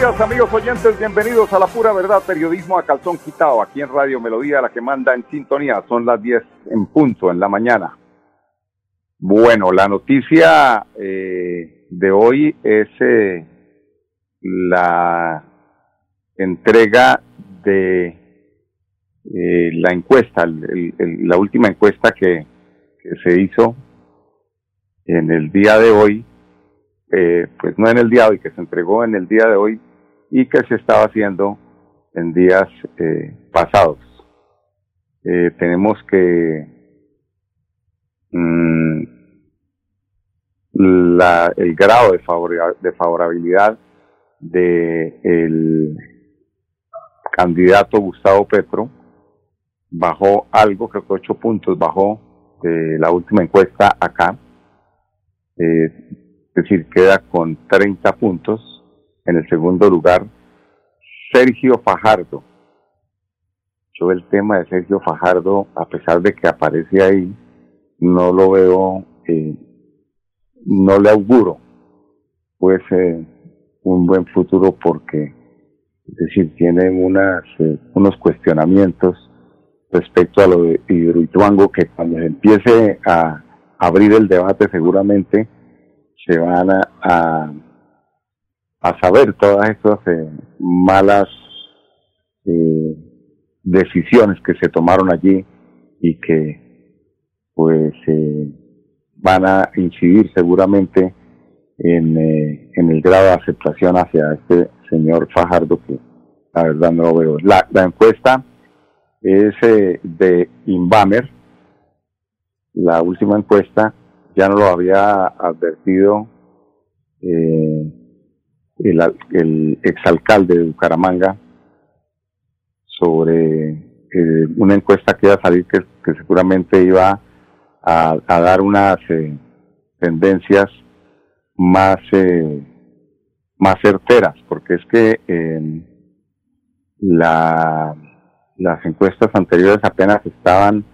Amigos oyentes, bienvenidos a la pura verdad, periodismo a calzón quitado, aquí en Radio Melodía, la que manda en sintonía, son las 10 en punto en la mañana. Bueno, la noticia eh, de hoy es eh, la entrega de eh, la encuesta, la última encuesta que, que, se hizo en el día de hoy, pues no en el día de hoy, que se entregó en el día de hoy y que se estaba haciendo en días eh, pasados. Eh, tenemos que mm, la, el grado de, de favorabilidad de el candidato Gustavo Petro bajó algo, creo que ocho puntos bajó de la última encuesta acá. Eh, es decir, queda con 30 puntos en el segundo lugar, Sergio Fajardo. Yo el tema de Sergio Fajardo, a pesar de que aparece ahí, no lo veo, eh, no le auguro pues eh, un buen futuro porque, es decir, tiene unas, eh, unos cuestionamientos respecto a lo de Hidroituango que cuando se empiece a abrir el debate seguramente se van a a saber todas estas eh, malas eh, decisiones que se tomaron allí y que pues eh, van a incidir seguramente en, en el grado de aceptación hacia este señor Fajardo que la verdad no lo veo. La, la encuesta es de Inbamer, la última encuesta, ya no lo había advertido eh, el, el exalcalde de Bucaramanga sobre eh, una encuesta que iba a salir que, seguramente iba a, dar unas eh, tendencias más eh, más certeras porque es que la, las encuestas anteriores apenas estaban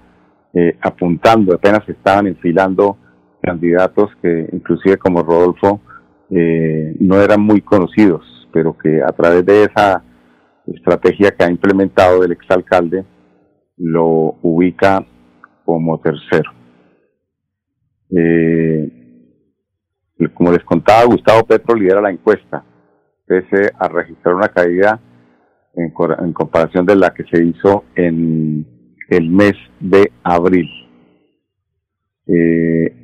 apuntando apenas estaban enfilando candidatos que inclusive como Rodolfo eh, no eran muy conocidos, pero que a través de esa estrategia que ha implementado el exalcalde lo ubica como tercero. Eh, como les contaba, Gustavo Petro lidera la encuesta, pese a registrar una caída en, comparación de la que se hizo en el mes de abril. Eh,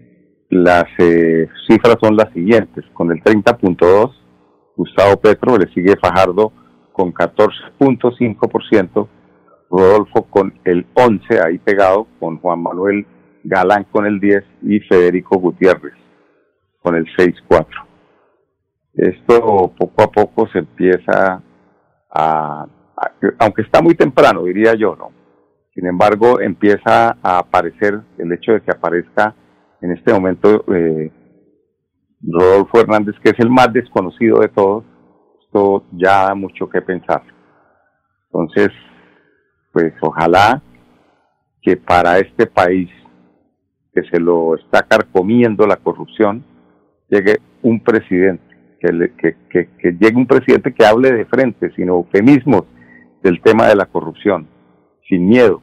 las eh, cifras son las siguientes. Con el 30.2, Gustavo Petro, le sigue Fajardo con 14.5%, Rodolfo con el 11, ahí pegado, con Juan Manuel Galán con el 10 y Federico Gutiérrez con el 6.4. Esto poco a poco se empieza a, aunque está muy temprano, diría yo, ¿no? Sin embargo, empieza a aparecer el hecho de que aparezca en este momento eh, Rodolfo Hernández, que es el más desconocido de todos, esto ya da mucho que pensar. Entonces, pues ojalá que para este país que se lo está carcomiendo la corrupción, llegue un presidente, que, que, que, llegue un presidente que hable de frente, sin eufemismos del tema de la corrupción, sin miedo,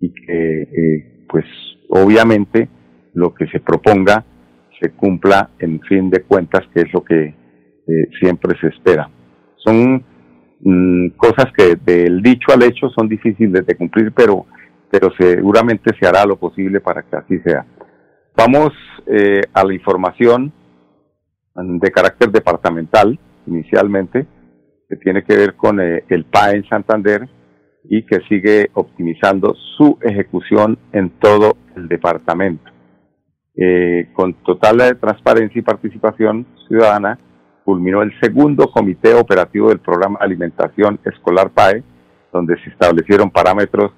y que, eh, pues, obviamente, lo que se proponga se cumpla en fin de cuentas, que es lo que eh, siempre se espera. Son mm, cosas que del dicho al hecho son difíciles de cumplir, pero, pero seguramente se hará lo posible para que así sea. Vamos eh, a la información de carácter departamental, inicialmente, que tiene que ver con eh, el PAE en Santander y que sigue optimizando su ejecución en todo el departamento. Eh, con total transparencia y participación ciudadana, culminó el segundo comité operativo del programa Alimentación Escolar PAE, donde se establecieron parámetros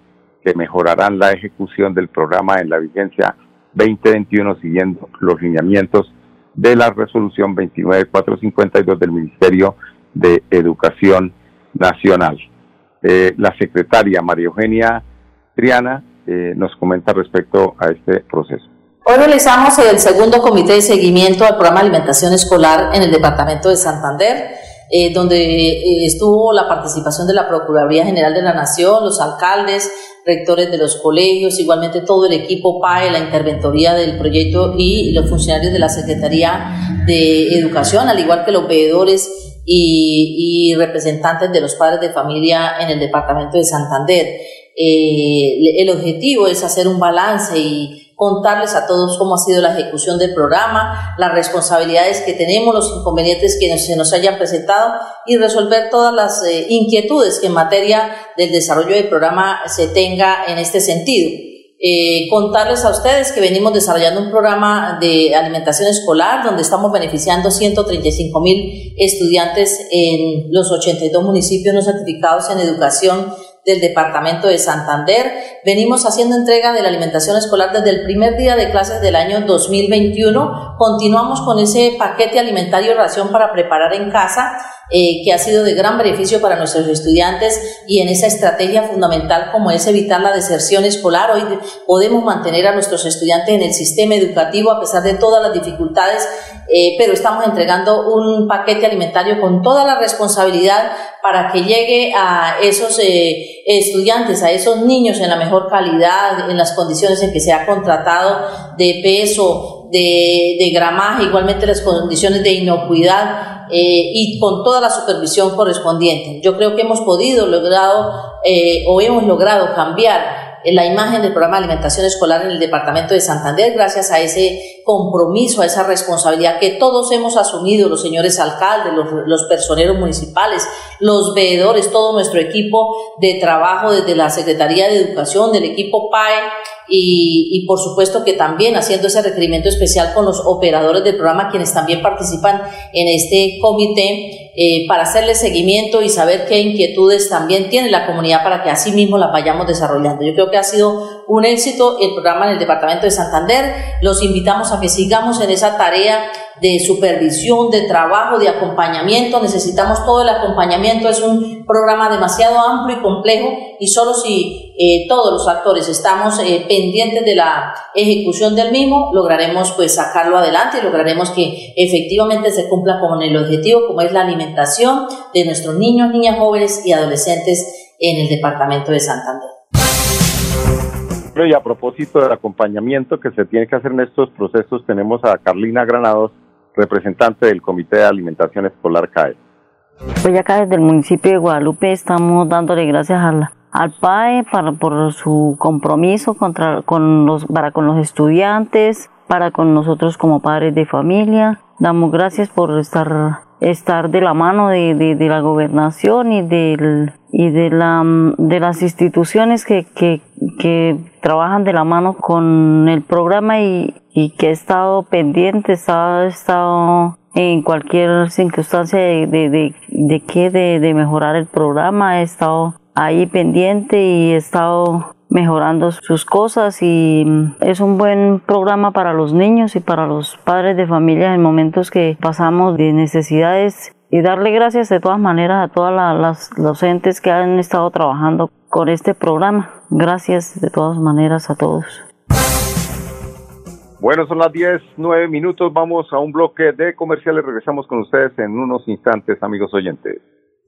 que mejorarán la ejecución del programa en la vigencia 2021 siguiendo los lineamientos de la resolución 29452 del Ministerio de Educación Nacional. Eh, la secretaria María Eugenia Triana eh, nos comenta respecto a este proceso. Hoy realizamos el segundo comité de seguimiento al programa de alimentación escolar en el departamento de Santander, eh, donde eh, estuvo la participación de la Procuraduría General de la Nación, los alcaldes, rectores de los colegios, igualmente todo el equipo PAE, la interventoría del proyecto y los funcionarios de la Secretaría de Educación, al igual que los veedores y, representantes de los padres de familia en el departamento de Santander. Eh, el objetivo es hacer un balance y contarles a todos cómo ha sido la ejecución del programa, las responsabilidades que tenemos, los inconvenientes que se nos hayan presentado y resolver todas las eh, inquietudes que en materia del desarrollo del programa se tenga en este sentido. Eh, contarles a ustedes que venimos desarrollando un programa de alimentación escolar donde estamos beneficiando 135 mil estudiantes en los 82 municipios no certificados en educación del departamento de Santander. Venimos haciendo entrega de la alimentación escolar desde el primer día de clases del año 2021. Continuamos con ese paquete alimentario ración para preparar en casa eh, que ha sido de gran beneficio para nuestros estudiantes y en esa estrategia fundamental como es evitar la deserción escolar. Hoy podemos mantener a nuestros estudiantes en el sistema educativo a pesar de todas las dificultades, eh, pero estamos entregando un paquete alimentario con toda la responsabilidad para que llegue a esos eh, estudiantes, a esos niños en la mejor calidad, en las condiciones en que se ha contratado de peso, de, de gramaje, igualmente las condiciones de inocuidad eh, y con toda la supervisión correspondiente. Yo creo que hemos podido logrado eh, o hemos logrado cambiar la imagen del programa de alimentación escolar en el departamento de Santander gracias a ese compromiso, a esa responsabilidad que todos hemos asumido, los señores alcaldes, los, los personeros municipales, los veedores, todo nuestro equipo de trabajo desde la Secretaría de Educación, del equipo PAE, y, por supuesto que también haciendo ese requerimiento especial con los operadores del programa, quienes también participan en este comité, eh, para hacerle seguimiento y saber qué inquietudes también tiene la comunidad para que así mismo las vayamos desarrollando. Yo creo que ha sido un éxito el programa en el Departamento de Santander. Los invitamos a que sigamos en esa tarea de supervisión, de trabajo, de acompañamiento. Necesitamos todo el acompañamiento. Es un programa demasiado amplio y complejo y solo si eh, todos los actores estamos eh, pendientes de la ejecución del mismo, lograremos pues sacarlo adelante y lograremos que efectivamente se cumpla con el objetivo como es la alimentación de nuestros niños, niñas, jóvenes y adolescentes en el departamento de Santander. Y a propósito del acompañamiento que se tiene que hacer en estos procesos, tenemos a Carlina Granados, representante del Comité de Alimentación Escolar CAE. Pues acá desde el municipio de Guadalupe estamos dándole gracias al PAE para, por su compromiso contra, con los, para con los estudiantes, para con nosotros como padres de familia. Damos gracias por estar, estar de la mano de, de, la gobernación y, del, y de, la, de las instituciones que, que, que trabajan de la mano con el programa y, y que he estado pendiente, he estado, en cualquier circunstancia de, de, de, que de, de mejorar el programa, he estado ahí pendiente y he estado mejorando sus cosas y es un buen programa para los niños y para los padres de familia en momentos que pasamos de necesidades y darle gracias de todas maneras a todas las docentes que han estado trabajando con este programa. Gracias de todas maneras a todos. Bueno, son las 10, 9 minutos. Vamos a un bloque de comerciales. Regresamos con ustedes en unos instantes, amigos oyentes.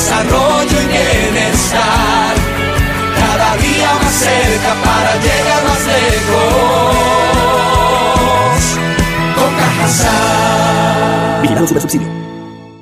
desarrollo y bienestar. Cada día más cerca para llegar más lejos. Con. Vigilado Super Subsidio.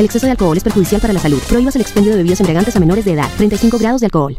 El exceso de alcohol es perjudicial para la salud. Prohíbas el expendio de bebidas embriagantes a menores de edad. 35 grados de alcohol.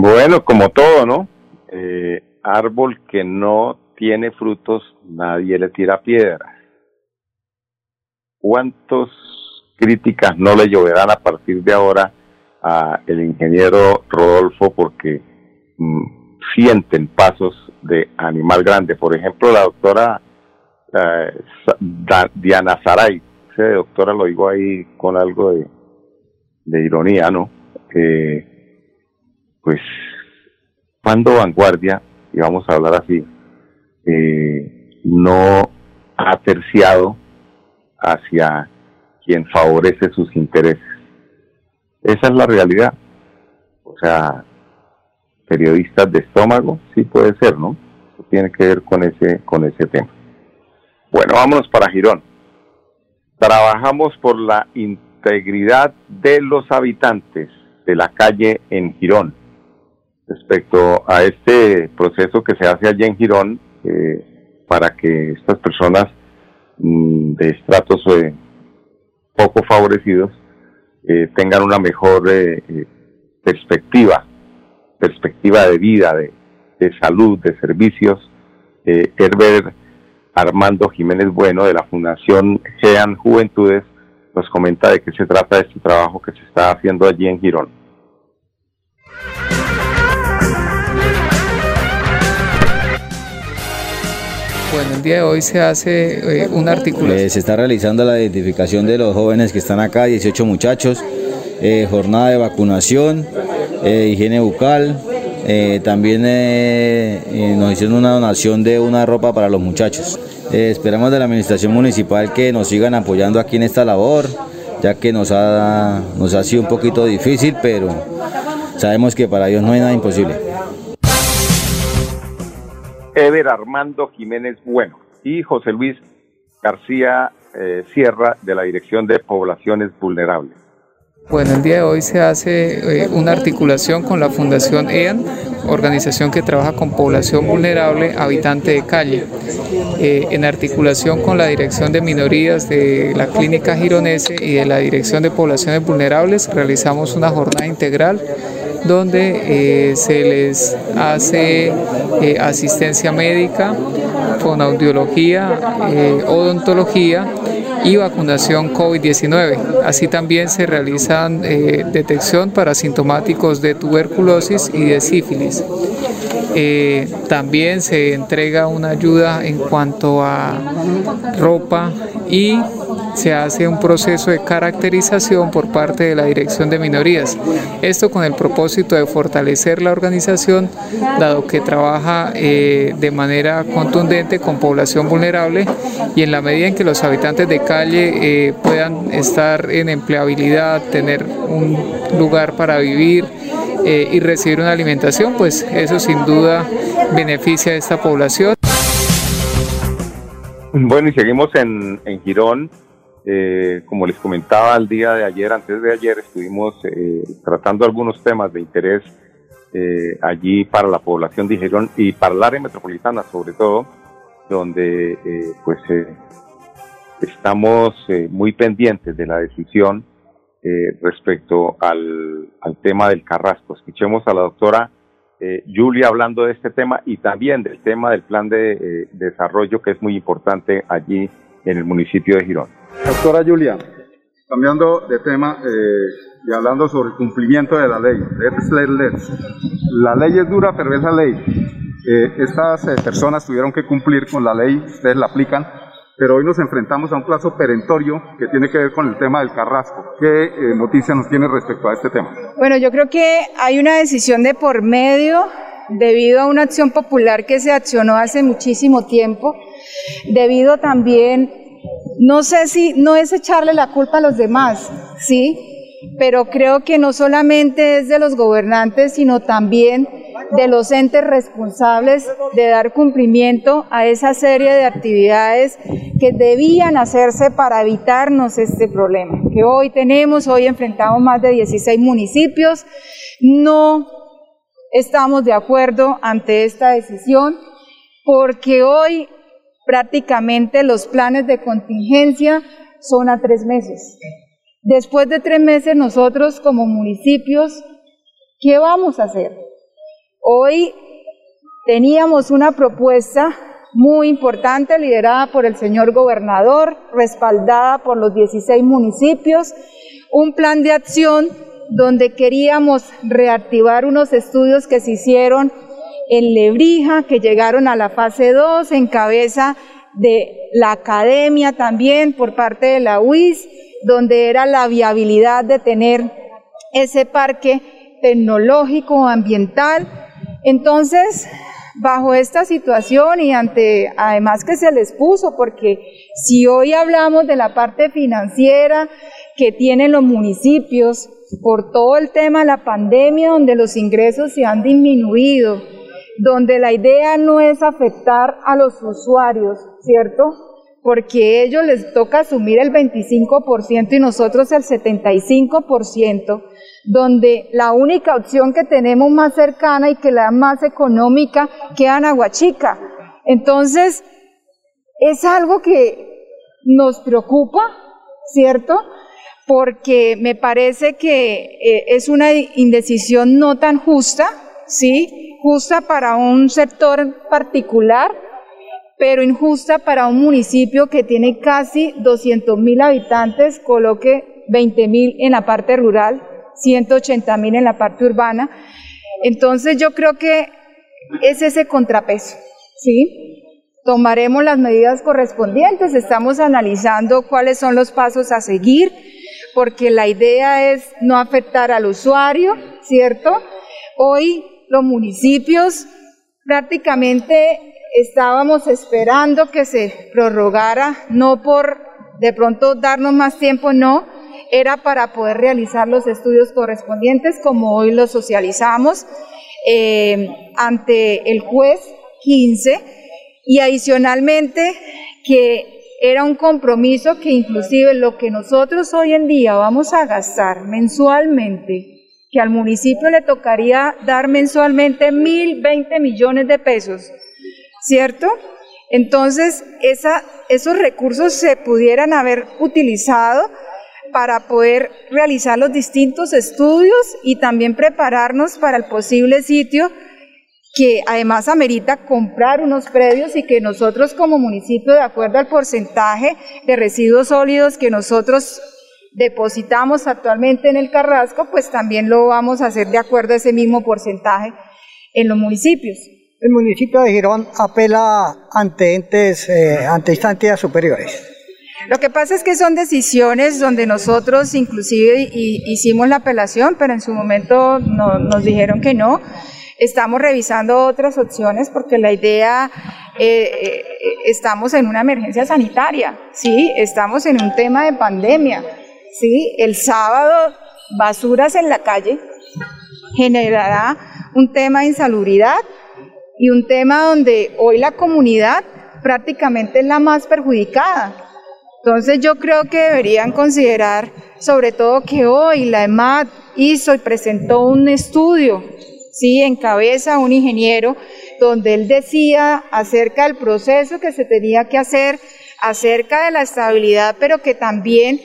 Bueno, como todo, ¿no? Eh, árbol que no tiene frutos, nadie le tira piedras. ¿Cuántas críticas no le lloverán a partir de ahora a el ingeniero Rodolfo porque mm, sienten pasos de animal grande? Por ejemplo, la doctora eh, Diana Saray, ese doctora lo digo ahí con algo de, de ironía, ¿no? pues cuando Vanguardia, y vamos a hablar así, eh, no ha terciado hacia quien favorece sus intereses. Esa es la realidad. O sea, periodistas de estómago, sí puede ser, ¿no? Eso tiene que ver con ese, con ese tema. Bueno, vámonos para Girón. Trabajamos por la integridad de los habitantes de la calle en Girón. Respecto a este proceso que se hace allí en Girón, eh, para que estas personas mm, de estratos eh, poco favorecidos eh, tengan una mejor perspectiva, perspectiva de vida, de, de salud, de servicios. Herbert Armando Jiménez Bueno de la Fundación GEAN Juventudes nos comenta de qué se trata este trabajo que se está haciendo allí en Girón. Bueno, el día de hoy se hace eh, un artículo. Eh, se está realizando la identificación de los jóvenes que están acá, 18 muchachos, eh, jornada de vacunación, higiene bucal, también nos hicieron una donación de una ropa para los muchachos. esperamos de la administración municipal que nos sigan apoyando aquí en esta labor, ya que nos ha, nos ha sido un poquito difícil, pero sabemos que para ellos no hay nada imposible. Ever Armando Jiménez Bueno y José Luis García eh, Sierra de la Dirección de Poblaciones Vulnerables. Bueno, el día de hoy se hace eh, una articulación con la Fundación EAN, organización que trabaja con población vulnerable, habitante de calle, eh, en articulación con la Dirección de Minorías de la Clínica Gironese y de la Dirección de Poblaciones Vulnerables, realizamos una jornada integral donde eh, se les hace asistencia médica, fonoaudiología, odontología y vacunación COVID-19. Así también se realizan eh, detección para sintomáticos de tuberculosis y de sífilis. Eh, también se entrega una ayuda en cuanto a ropa y se hace un proceso de caracterización por parte de la Dirección de Minorías. Esto con el propósito de fortalecer la organización, dado que trabaja eh, de manera contundente con población vulnerable y en la medida en que los habitantes de calle eh, puedan estar en empleabilidad, tener un lugar para vivir, eh, y recibir una alimentación, pues eso sin duda beneficia a esta población. Bueno, y seguimos en, en Girón. Eh, como les comentaba el día de ayer, antes de ayer, estuvimos eh, tratando algunos temas de interés eh, allí para la población de y para el área metropolitana sobre todo, donde pues estamos muy pendientes de la decisión respecto al, al, tema del Carrasco. Escuchemos a la doctora Julia hablando de este tema y también del tema del plan de desarrollo que es muy importante allí en el municipio de Girón. Doctora Julia, cambiando de tema eh, y hablando sobre el cumplimiento de la ley. Let's, let, let's. La ley es dura, pero es la ley. Eh, estas eh, personas tuvieron que cumplir con la ley, ustedes la aplican, pero hoy nos enfrentamos a un plazo perentorio que tiene que ver con el tema del carrasco. ¿Qué noticia nos tiene respecto a este tema? Bueno, yo creo que hay una decisión de por medio debido a una acción popular que se accionó hace muchísimo tiempo, debido también no sé si no es echarle la culpa a los demás, ¿sí? Pero creo que no solamente es de los gobernantes, sino también de los entes responsables de dar cumplimiento a esa serie de actividades que debían hacerse para evitarnos este problema que hoy tenemos. Hoy enfrentamos más de 16 municipios. No estamos de acuerdo ante esta decisión porque hoy prácticamente los planes de contingencia son a tres meses. Después de tres meses nosotros como municipios, ¿qué vamos a hacer? Hoy teníamos una propuesta muy importante liderada por el señor gobernador, respaldada por los 16 municipios, un plan de acción donde queríamos reactivar unos estudios que se hicieron en Lebrija, que llegaron a la fase 2 en cabeza de la academia también por parte de la UIS, donde era la viabilidad de tener ese parque tecnológico ambiental. Entonces, bajo esta situación y ante además que se les puso, porque si hoy hablamos de la parte financiera que tienen los municipios por todo el tema de la pandemia, donde los ingresos se han disminuido, donde la idea no es afectar a los usuarios, ¿cierto? Porque ellos les toca asumir el 25% y nosotros el 75%, donde la única opción que tenemos más cercana y que la más económica queda en Aguachica. Entonces, es algo que nos preocupa, ¿cierto? Porque me parece que eh, es una indecisión no tan justa, ¿sí? Justa para un sector particular, pero injusta para un municipio que tiene casi 200 mil habitantes, coloque 20 mil en la parte rural, 180 mil en la parte urbana. Entonces yo creo que es ese contrapeso, ¿sí? Tomaremos las medidas correspondientes, estamos analizando cuáles son los pasos a seguir, porque la idea es no afectar al usuario, ¿cierto? Hoy los municipios. Prácticamente estábamos esperando que se prorrogara, no por de pronto darnos más tiempo, no, era para poder realizar los estudios correspondientes como hoy los socializamos eh, ante el juez 15 y adicionalmente que era un compromiso que inclusive lo que nosotros hoy en día vamos a gastar mensualmente, que al municipio le tocaría dar mensualmente 1.020 millones de pesos, ¿cierto? Entonces, esos recursos se pudieran haber utilizado para poder realizar los distintos estudios y también prepararnos para el posible sitio que además amerita comprar unos predios y que nosotros como municipio, de acuerdo al porcentaje de residuos sólidos que nosotros depositamos actualmente en el Carrasco, pues también lo vamos a hacer de acuerdo a ese mismo porcentaje en los municipios. El municipio de Girón apela ante entes, eh, ante instancias superiores. Lo que pasa es que son decisiones donde nosotros inclusive hicimos la apelación, pero en su momento nos dijeron que no. Estamos revisando otras opciones porque la idea, eh, eh, estamos en una emergencia sanitaria, ¿sí? Estamos en un tema de pandemia, ¿sí? El sábado, basuras en la calle generará un tema de insalubridad y un tema donde hoy la comunidad prácticamente es la más perjudicada. Entonces yo creo que deberían considerar, sobre todo que hoy la EMAD hizo y presentó un estudio, sí, en cabeza un ingeniero, donde él decía acerca del proceso que se tenía que hacer, acerca de la estabilidad, pero que también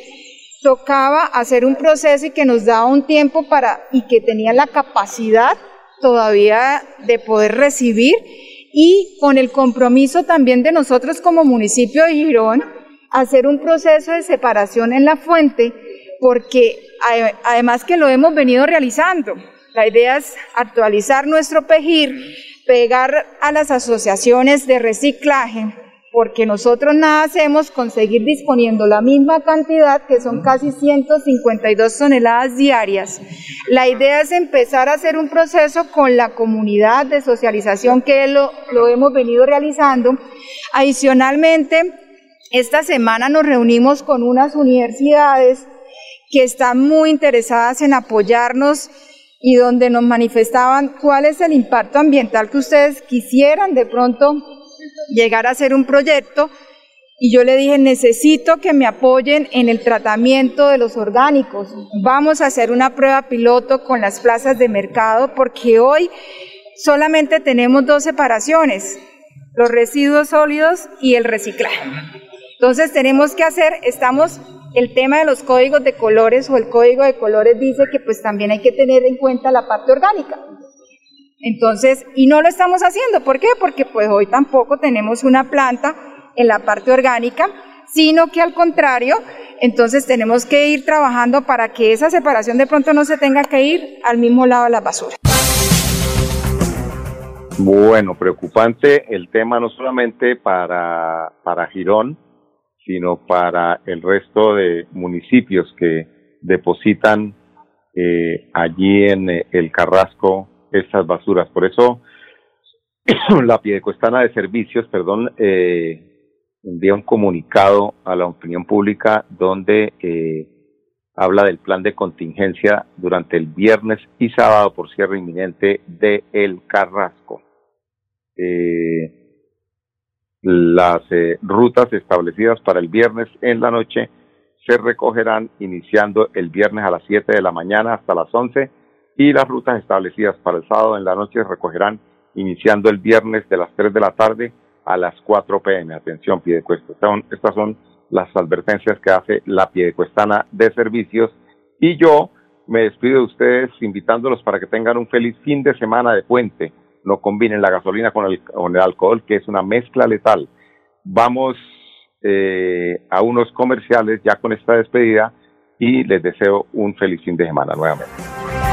tocaba hacer un proceso y que nos daba un tiempo para, y que tenía la capacidad todavía de poder recibir. Y con el compromiso también de nosotros como municipio de Girón, hacer un proceso de separación en la fuente, porque además que lo hemos venido realizando, la idea es actualizar nuestro PEGIR, pegar a las asociaciones de reciclaje, porque nosotros nada hacemos con seguir disponiendo la misma cantidad, que son casi 152 toneladas diarias. La idea es empezar a hacer un proceso con la comunidad de socialización que lo, lo hemos venido realizando. Adicionalmente, esta semana nos reunimos con unas universidades que están muy interesadas en apoyarnos y donde nos manifestaban cuál es el impacto ambiental que ustedes quisieran de pronto llegar a hacer un proyecto y yo le dije, necesito que me apoyen en el tratamiento de los orgánicos. Vamos a hacer una prueba piloto con las plazas de mercado porque hoy solamente tenemos dos separaciones, los residuos sólidos y el reciclaje. Entonces tenemos que hacer, estamos, el tema de los códigos de colores o el código de colores dice que pues también hay que tener en cuenta la parte orgánica. Entonces, y no lo estamos haciendo. ¿Por qué? Porque pues hoy tampoco tenemos una planta en la parte orgánica, sino que al contrario, entonces tenemos que ir trabajando para que esa separación de pronto no se tenga que ir al mismo lado de la basura. Bueno, preocupante el tema no solamente para, para Girón, sino para el resto de municipios que depositan eh, allí en eh, el Carrasco esas basuras. Por eso la Piedecuestana de Servicios, perdón, eh, envía un comunicado a la opinión pública donde eh, habla del plan de contingencia durante el viernes y sábado por cierre inminente de El Carrasco. Eh, las eh, rutas establecidas para el viernes en la noche se recogerán iniciando el viernes a las 7 de la mañana hasta las 11 y las rutas establecidas para el sábado en la noche se recogerán iniciando el viernes de las 3 de la tarde a las 4 pm. Atención, Piedecuesta. Estas son las advertencias que hace la Piedecuestana de Servicios y yo me despido de ustedes invitándolos para que tengan un feliz fin de semana de puente. No combinen la gasolina con el, con el alcohol, que es una mezcla letal. Vamos eh, a unos comerciales ya con esta despedida y les deseo un feliz fin de semana nuevamente.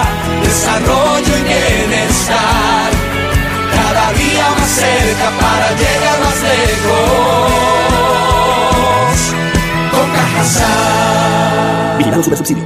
desarrollo y bienestar. Cada día más cerca para llegar más lejos. Con. Vigilado Super Subsidio.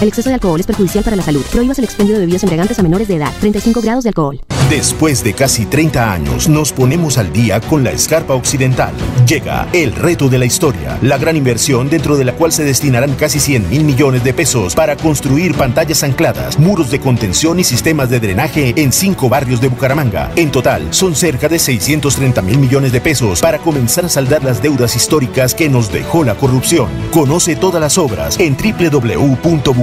El exceso de alcohol es perjudicial para la salud. Prohíbas el expendio de bebidas embriagantes a menores de edad. 35 grados de alcohol. Después de casi 30 años, nos ponemos al día con la escarpa occidental. Llega el reto de la historia, la gran inversión dentro de la cual se destinarán casi 100 mil millones de pesos para construir pantallas ancladas, muros de contención y sistemas de drenaje en cinco barrios de Bucaramanga. En total, son cerca de 630 mil millones de pesos para comenzar a saldar las deudas históricas que nos dejó la corrupción. Conoce todas las obras en